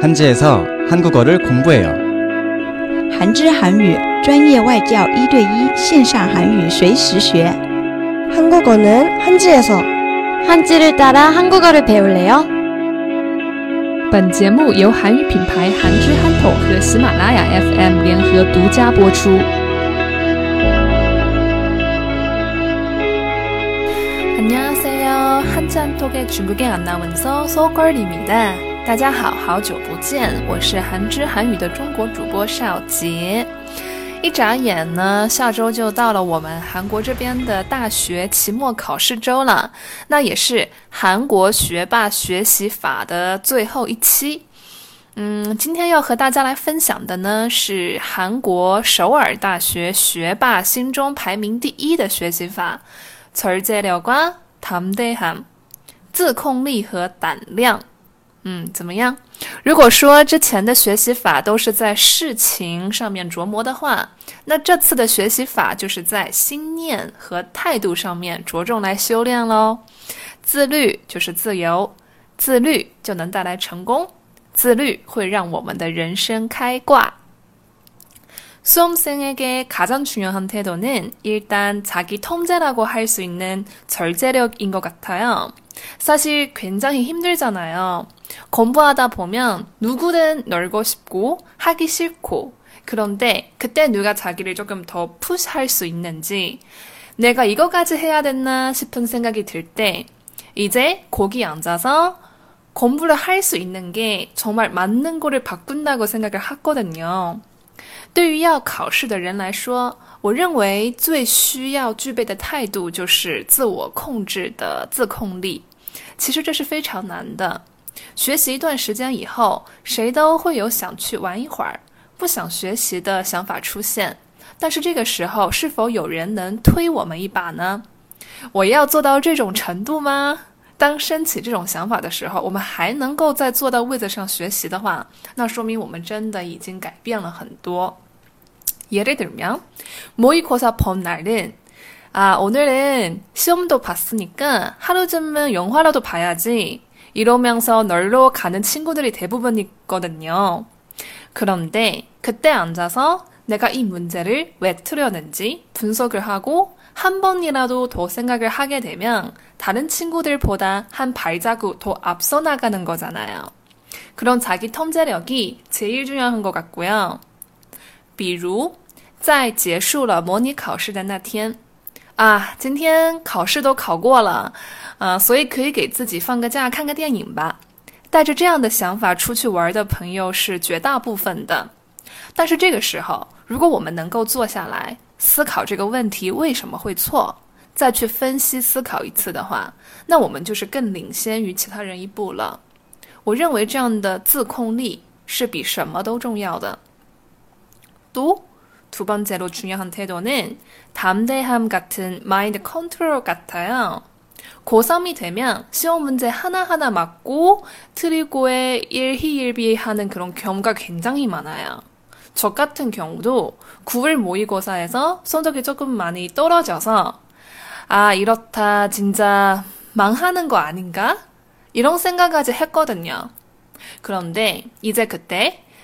한지에서 한국어를 공부해요. 韩之韩语专业外教一对一线上韩语随时学。 한국어는 한지에서 한지를 따라 한국어를 배울래요? 本节目由韩语品牌韩之憨头和喜马拉雅 FM 联合独家播出。 안녕하세요. 한지한톡의 중국의 아나운서 소걸입니다. 大家好，好久不见，我是韩之韩语的中国主播邵杰。一眨眼呢，下周就到了我们韩国这边的大学期末考试周了，那也是韩国学霸学习法的最后一期。嗯，今天要和大家来分享的呢是韩国首尔大学学霸心中排名第一的学习法——철제력과담대 함， 自控力和胆量。 嗯，怎么样？如果说之前的学习法都是在事情上面琢磨的话，那这次的学习法就是在心念和态度上面着重来修炼喽。自律就是自由，自律就能带来成功，自律会让我们的人生开挂。 수험생에게 가장 중요한 태도는 일단 자기 통제라고 할 수 있는 절제력인 것 같아요 사실 굉장히 힘들잖아요. 공부하다 보면 누구든 놀고 싶고 하기 싫고 그런데 그때 누가 자기를 조금 더 푸시할 수 있는지 내가 이거까지 해야 됐나 싶은 생각이 들 때 이제 거기 앉아서 공부를 할 수 있는 게 정말 맞는 거를 바꾼다고 생각을 하거든요. 对于要考试的人来说，我认为最需要具备的态度就是自我控制的自控力。其实这是非常难的。学习一段时间以后，谁都会有想去玩一会儿、不想学习的想法出现。但是这个时候，是否有人能推我们一把呢？我要做到这种程度吗？当升起这种想法的时候，我们还能够在坐到位子上学习的话，那说明我们真的已经改变了很多。 예를 들면 모의고사 본 날은 아, 오늘은 시험도 봤으니까 하루 쯤은 영화라도 봐야지. 이러면서 널로 가는 친구들이 대부분이거든요. 그런데 그때 앉아서 내가 이 문제를 왜 틀렸는지 분석을 하고 한 번이라도 더 생각을 하게 되면 다른 친구들보다 한 발자국 더 앞서 나가는 거잖아요. 그런 자기 통제력이 제일 중요한 것 같고요. 比如在结束了模拟考试的那天，啊，今天考试都考过了，啊，所以可以给自己放个假，看个电影吧。带着这样的想法出去玩的朋友是绝大部分的。但是这个时候，如果我们能够坐下来思考这个问题为什么会错，再去分析思考一次的话，那我们就是更领先于其他人一步了。我认为这样的自控力是比什么都重要的。 读。두 번째로 중요한 태도는 담대함 같은 마인드 컨트롤 같아요. 고3이 되면 시험 문제 하나하나 맞고 트리고에 일희일비하는 그런 경우가 굉장히 많아요. 저 같은 경우도 9월 모의고사에서 성적이 조금 많이 떨어져서 아 이렇다 진짜 망하는 거 아닌가? 이런 생각까지 했거든요. 그런데 이제 그때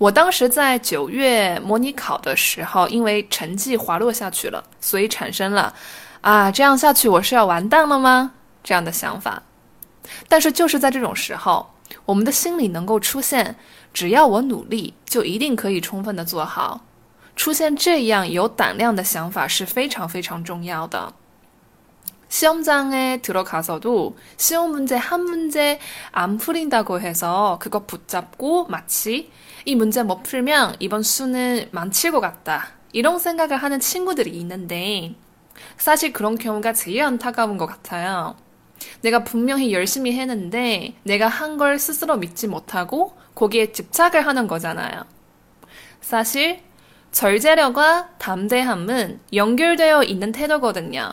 我当时在九月模拟考的时候，因为成绩滑落下去了，所以产生了啊，这样下去我是要完蛋了吗？这样的想法。但是就是在这种时候，我们的心里能够出现，只要我努力，就一定可以充分的做好。出现这样有胆量的想法是非常非常重要的。 시험장에 들어가서도 시험 문제 한 문제 안 풀린다고 해서 그거 붙잡고 마치 이 문제 못 풀면 이번 수는 망칠 것 같다 이런 생각을 하는 친구들이 있는데 사실 그런 경우가 제일 안타까운 것 같아요 내가 분명히 열심히 했는데 내가 한 걸 스스로 믿지 못하고 거기에 집착을 하는 거잖아요 사실그 절제력과 담대함은 연결되어 있는 태도거든요.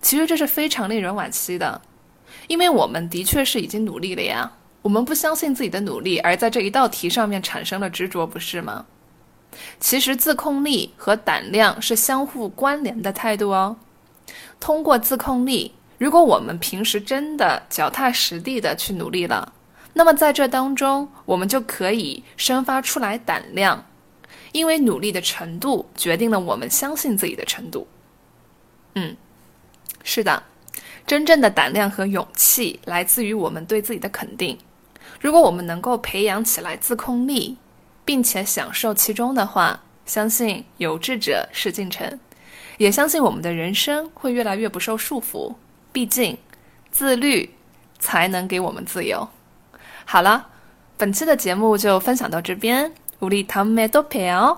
其实这是非常令人惋惜的，因为我们的确是已经努力了呀，我们不相信自己的努力，而在这一道题上面产生了执着，不是吗？其实自控力和胆量是相互关联的态度哦。通过自控力，如果我们平时真的脚踏实地的去努力了，那么在这当中，我们就可以生发出来胆量，因为努力的程度决定了我们相信自己的程度。嗯。是的，真正的胆量和勇气来自于我们对自己的肯定。如果我们能够培养起来自控力，并且享受其中的话，相信有志者事竟成，也相信我们的人生会越来越不受束缚。毕竟，自律才能给我们自由。好了，本期的节目就分享到这边，우리다음에또봬요